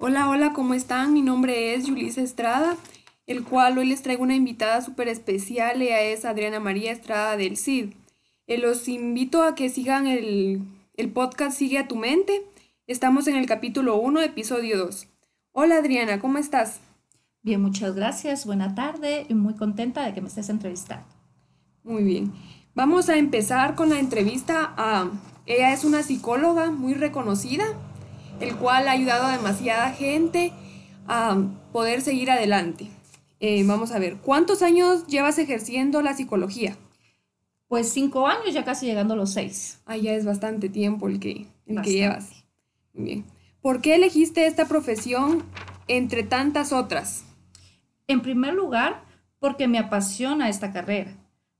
Hola, hola, ¿cómo están? Mi nombre es Yulisa Estrada, el cual hoy les traigo una invitada súper especial. Ella es Adriana María Estrada del CID. Eh, los invito a que sigan el, el podcast Sigue a tu mente. Estamos en el capítulo 1, episodio 2. Hola Adriana, ¿cómo estás? Bien, muchas gracias. Buena tarde y muy contenta de que me estés entrevistando. Muy bien. Vamos a empezar con la entrevista a... Ella es una psicóloga muy reconocida el cual ha ayudado a demasiada gente a poder seguir adelante. Eh, vamos a ver, ¿cuántos años llevas ejerciendo la psicología? Pues cinco años, ya casi llegando a los seis. Ah, ya es bastante tiempo el que, el que llevas. Muy bien. ¿Por qué elegiste esta profesión entre tantas otras? En primer lugar, porque me apasiona esta carrera.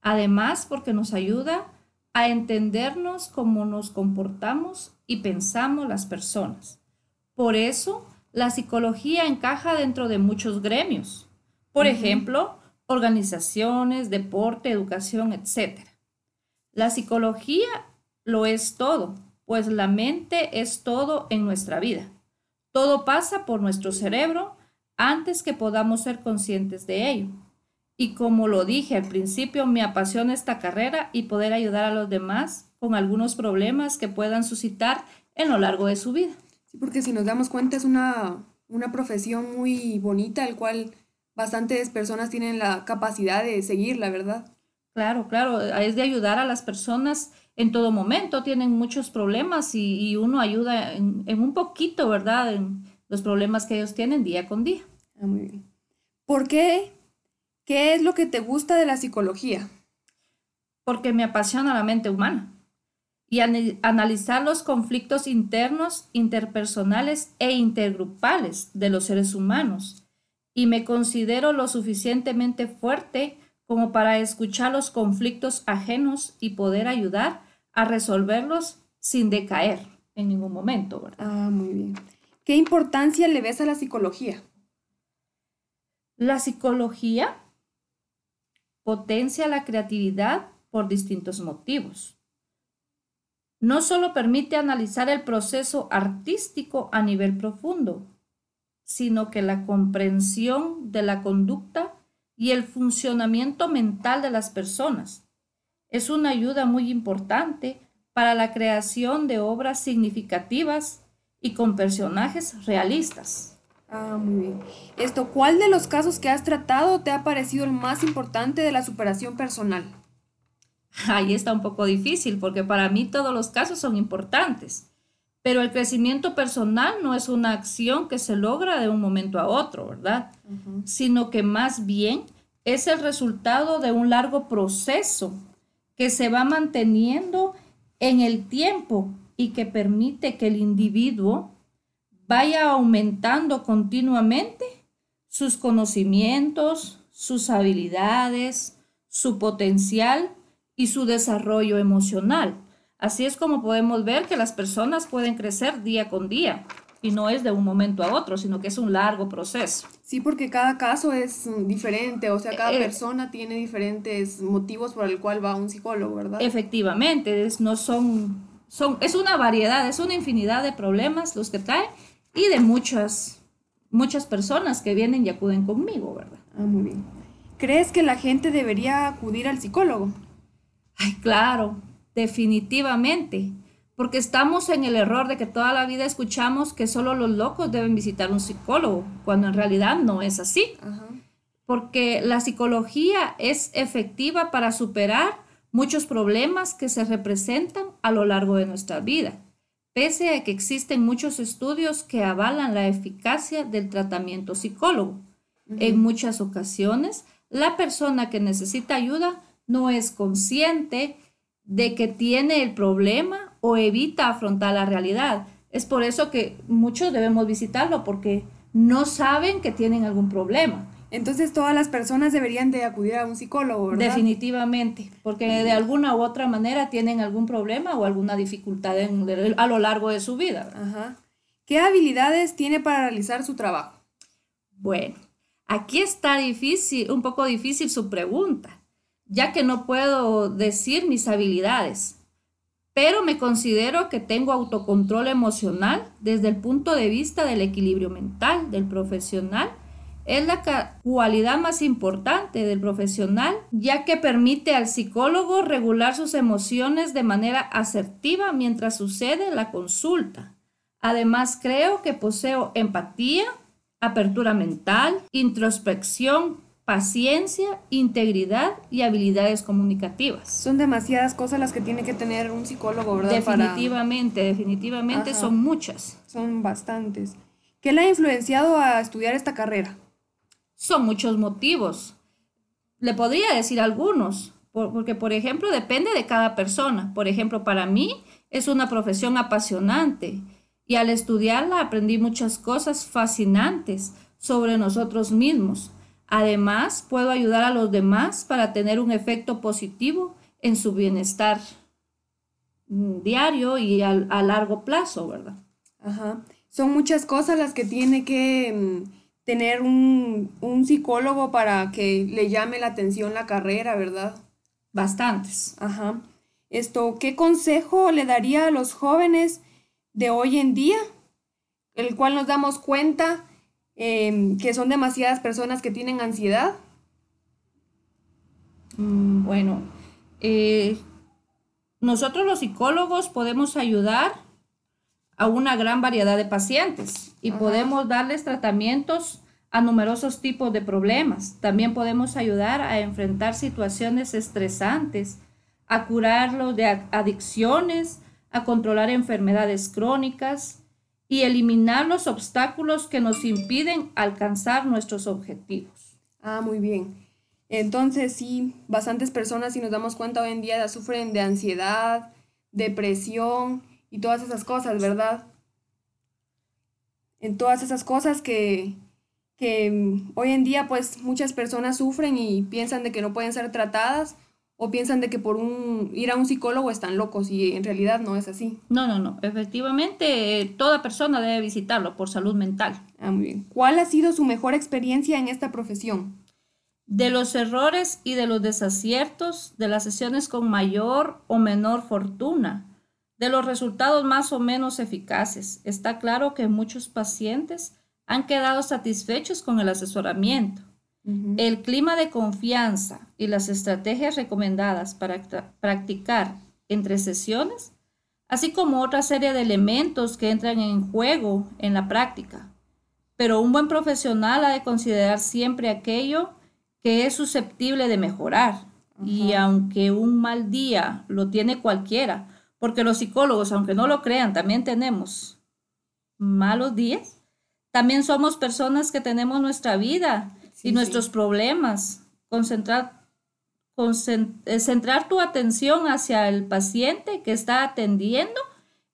Además, porque nos ayuda a entendernos cómo nos comportamos y pensamos las personas. Por eso, la psicología encaja dentro de muchos gremios. Por ejemplo, organizaciones, deporte, educación, etc. La psicología lo es todo, pues la mente es todo en nuestra vida. Todo pasa por nuestro cerebro antes que podamos ser conscientes de ello. Y como lo dije al principio, me apasiona esta carrera y poder ayudar a los demás con algunos problemas que puedan suscitar en lo largo de su vida. Sí, porque si nos damos cuenta es una, una profesión muy bonita, el cual bastantes personas tienen la capacidad de seguir, la verdad. Claro, claro, es de ayudar a las personas en todo momento, tienen muchos problemas y, uno ayuda en, en, un poquito, ¿verdad? En los problemas que ellos tienen día con día. Ah, muy bien. ¿Por qué ¿Qué es lo que te gusta de la psicología? Porque me apasiona la mente humana y analizar los conflictos internos, interpersonales e intergrupales de los seres humanos. Y me considero lo suficientemente fuerte como para escuchar los conflictos ajenos y poder ayudar a resolverlos sin decaer en ningún momento. ¿verdad? Ah, muy bien. ¿Qué importancia le ves a la psicología? La psicología potencia la creatividad por distintos motivos. No solo permite analizar el proceso artístico a nivel profundo, sino que la comprensión de la conducta y el funcionamiento mental de las personas. Es una ayuda muy importante para la creación de obras significativas y con personajes realistas. Ah, muy bien. Esto, ¿cuál de los casos que has tratado te ha parecido el más importante de la superación personal? Ahí está un poco difícil porque para mí todos los casos son importantes, pero el crecimiento personal no es una acción que se logra de un momento a otro, ¿verdad? Sino que más bien es el resultado de un largo proceso que se va manteniendo en el tiempo y que permite que el individuo vaya aumentando continuamente sus conocimientos, sus habilidades, su potencial y su desarrollo emocional. Así es como podemos ver que las personas pueden crecer día con día y no es de un momento a otro, sino que es un largo proceso. Sí, porque cada caso es diferente, o sea, cada eh, persona tiene diferentes motivos por el cual va a un psicólogo, ¿verdad? Efectivamente, es, no son, son, es una variedad, es una infinidad de problemas los que trae y de muchas, muchas personas que vienen y acuden conmigo, ¿verdad? Ah, muy bien. ¿Crees que la gente debería acudir al psicólogo? Ay, claro, definitivamente, porque estamos en el error de que toda la vida escuchamos que solo los locos deben visitar un psicólogo, cuando en realidad no es así. Porque la psicología es efectiva para superar muchos problemas que se representan a lo largo de nuestra vida pese a que existen muchos estudios que avalan la eficacia del tratamiento psicólogo. En muchas ocasiones, la persona que necesita ayuda no es consciente de que tiene el problema o evita afrontar la realidad. Es por eso que muchos debemos visitarlo porque no saben que tienen algún problema. Entonces todas las personas deberían de acudir a un psicólogo, ¿verdad? Definitivamente, porque de alguna u otra manera tienen algún problema o alguna dificultad a lo largo de su vida. Ajá. ¿Qué habilidades tiene para realizar su trabajo? Bueno, aquí está difícil, un poco difícil su pregunta, ya que no puedo decir mis habilidades, pero me considero que tengo autocontrol emocional desde el punto de vista del equilibrio mental del profesional. Es la cualidad más importante del profesional, ya que permite al psicólogo regular sus emociones de manera asertiva mientras sucede la consulta. Además, creo que poseo empatía, apertura mental, introspección, paciencia, integridad y habilidades comunicativas. Son demasiadas cosas las que tiene que tener un psicólogo, ¿verdad? Definitivamente, definitivamente son muchas. Son bastantes. ¿Qué le ha influenciado a estudiar esta carrera? Son muchos motivos. Le podría decir algunos, porque por ejemplo depende de cada persona. Por ejemplo, para mí es una profesión apasionante y al estudiarla aprendí muchas cosas fascinantes sobre nosotros mismos Además, puedo ayudar a los demás para tener un efecto positivo en su bienestar mm, diario y a, largo plazo, ¿verdad? Ajá. Son muchas cosas las que tiene que mm, tener un, un, psicólogo para que le llame la atención la carrera, ¿verdad? Bastantes. Ajá. Esto, ¿qué consejo le daría a los jóvenes de hoy en día? El cual nos damos cuenta Em, que son demasiadas personas que tienen ansiedad? Mm, bueno, eh, nosotros los psicólogos podemos ayudar a una gran variedad de pacientes y podemos darles tratamientos a numerosos tipos de problemas. También podemos ayudar a enfrentar situaciones estresantes, a curarlos de adicciones, a controlar enfermedades crónicas, y eliminar los obstáculos que nos impiden alcanzar nuestros objetivos. Ah, muy bien. Entonces, sí, bastantes personas, si nos damos cuenta hoy en día, sufren de ansiedad, depresión y todas esas cosas, ¿verdad? En todas esas cosas que, que mm, hoy en día, pues muchas personas sufren y piensan de que no pueden ser tratadas o piensan de que por un ir a un psicólogo están locos y en realidad no es así. No, no, no. Efectivamente, toda persona debe visitarlo por salud mental. Ah, muy bien. ¿Cuál ha sido su mejor experiencia en esta profesión? De los errores y de los desaciertos, de las sesiones con mayor o menor fortuna, de los resultados más o menos eficaces. Está claro que muchos pacientes han quedado satisfechos con el asesoramiento el clima de confianza y las estrategias recomendadas para practicar entre sesiones, así como otra serie de elementos que entran en juego en la práctica. Pero un buen profesional ha de considerar siempre aquello que es susceptible de mejorar. Y aunque un mal día lo tiene cualquiera, porque los psicólogos, aunque no lo crean, también tenemos malos días, también somos personas que tenemos nuestra vida y nuestros problemas. Concentrar, eh, centrar tu atención hacia el paciente que está atendiendo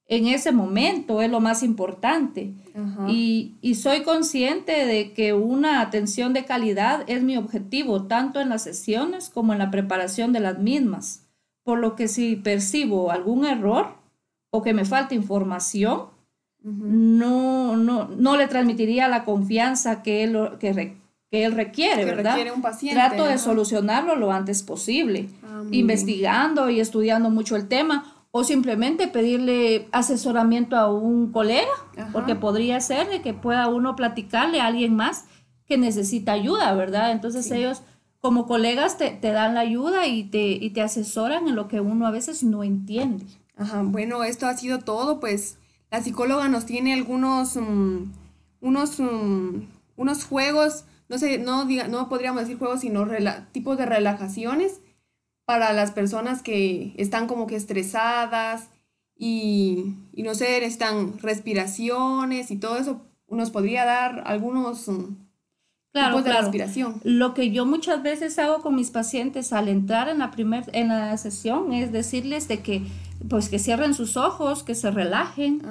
en ese momento es lo más importante. Y, y, soy consciente de que una atención de calidad es mi objetivo, tanto en las sesiones como en la preparación de las mismas. Por lo que si percibo algún error o que me falta información, no, no, no le transmitiría la confianza que, él, que, que él requiere, ¿verdad? un paciente, Trato de solucionarlo lo antes posible, ah, investigando y estudiando mucho el tema o simplemente pedirle asesoramiento a un colega, porque podría ser de que pueda uno platicarle a alguien más que necesita ayuda, ¿verdad? Entonces ellos como colegas te, dan la ayuda y te, y te asesoran en lo que uno a veces no entiende. Ajá, bueno, esto ha sido todo, pues la psicóloga nos tiene algunos, mm, unos, mm, unos juegos no sé, no, diga, no podríamos decir juegos, sino tipos de relajaciones para las personas que están como que estresadas y, no sé, necesitan respiraciones y todo eso. Nos podría dar algunos mm, tipos de respiración. Lo que yo muchas veces hago con mis pacientes al entrar en la, primer, en la sesión es decirles de que pues que cierren sus ojos, que se relajen,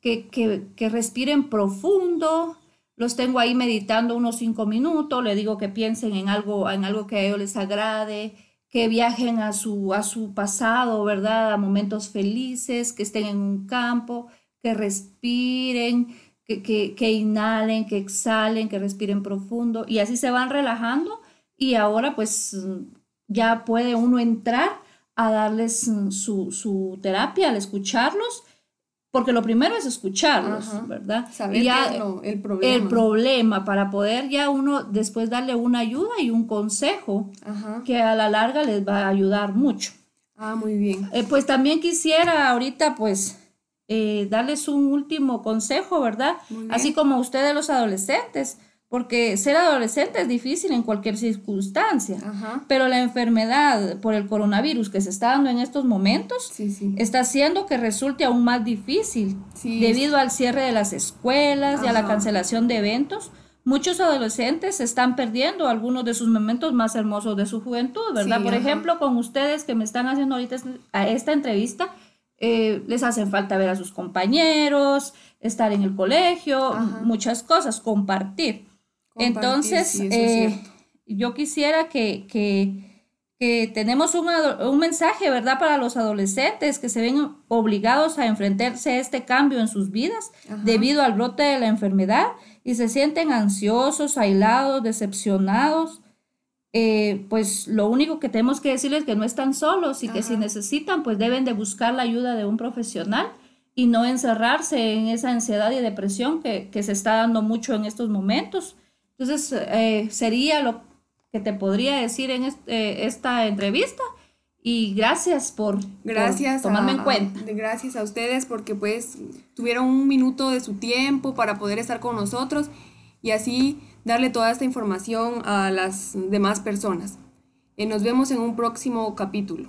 que, que, que respiren profundo, los tengo ahí meditando unos cinco minutos, le digo que piensen en algo, en algo que a ellos les agrade, que viajen a su, a su pasado, ¿verdad? A momentos felices, que estén en un campo, que respiren, que, que, que inhalen, que exhalen, que respiren profundo y así se van relajando y ahora pues ya puede uno entrar a darles mm, su, su terapia, al escucharlos, porque lo primero es escucharlos, Ajá. ¿verdad? Saber Y ya qué es lo- el problema. el problema para poder ya uno después darle una ayuda y un consejo Ajá. que a la larga les va a ayudar mucho. Ah, muy bien. Eh, pues también quisiera ahorita pues eh, darles un último consejo, ¿verdad? Así como ustedes los adolescentes, porque ser adolescente es difícil en cualquier circunstancia, Ajá. pero la enfermedad por el coronavirus que se está dando en estos momentos Sí, sí. está haciendo que resulte aún más difícil Sí. debido al cierre de las escuelas y a la cancelación de eventos. Muchos adolescentes están perdiendo algunos de sus momentos más hermosos de su juventud, ¿verdad? Por ajá. ejemplo, con ustedes que me están haciendo ahorita a esta entrevista, eh, les hacen falta ver a sus compañeros, estar en el colegio, Ajá. muchas cosas, compartir. Compartir, Entonces, sí, eh, yo quisiera que, que, que tenemos un, un mensaje, ¿verdad?, para los adolescentes que se ven obligados a enfrentarse a este cambio en sus vidas Ajá. debido al brote de la enfermedad y se sienten ansiosos, aislados, decepcionados. Eh, pues lo único que tenemos que decirles es que no están solos y que si necesitan, pues deben de buscar la ayuda de un profesional y no encerrarse en esa ansiedad y depresión que, que se está dando mucho en estos momentos. Entonces, eh, sería lo que te podría decir en est- eh, esta entrevista y gracias por, tomarme a, en cuenta. gracias a ustedes porque pues tuvieron un minuto de su tiempo para poder estar con nosotros y así darle toda esta información a las demás personas. Eh, nos vemos en un próximo capítulo.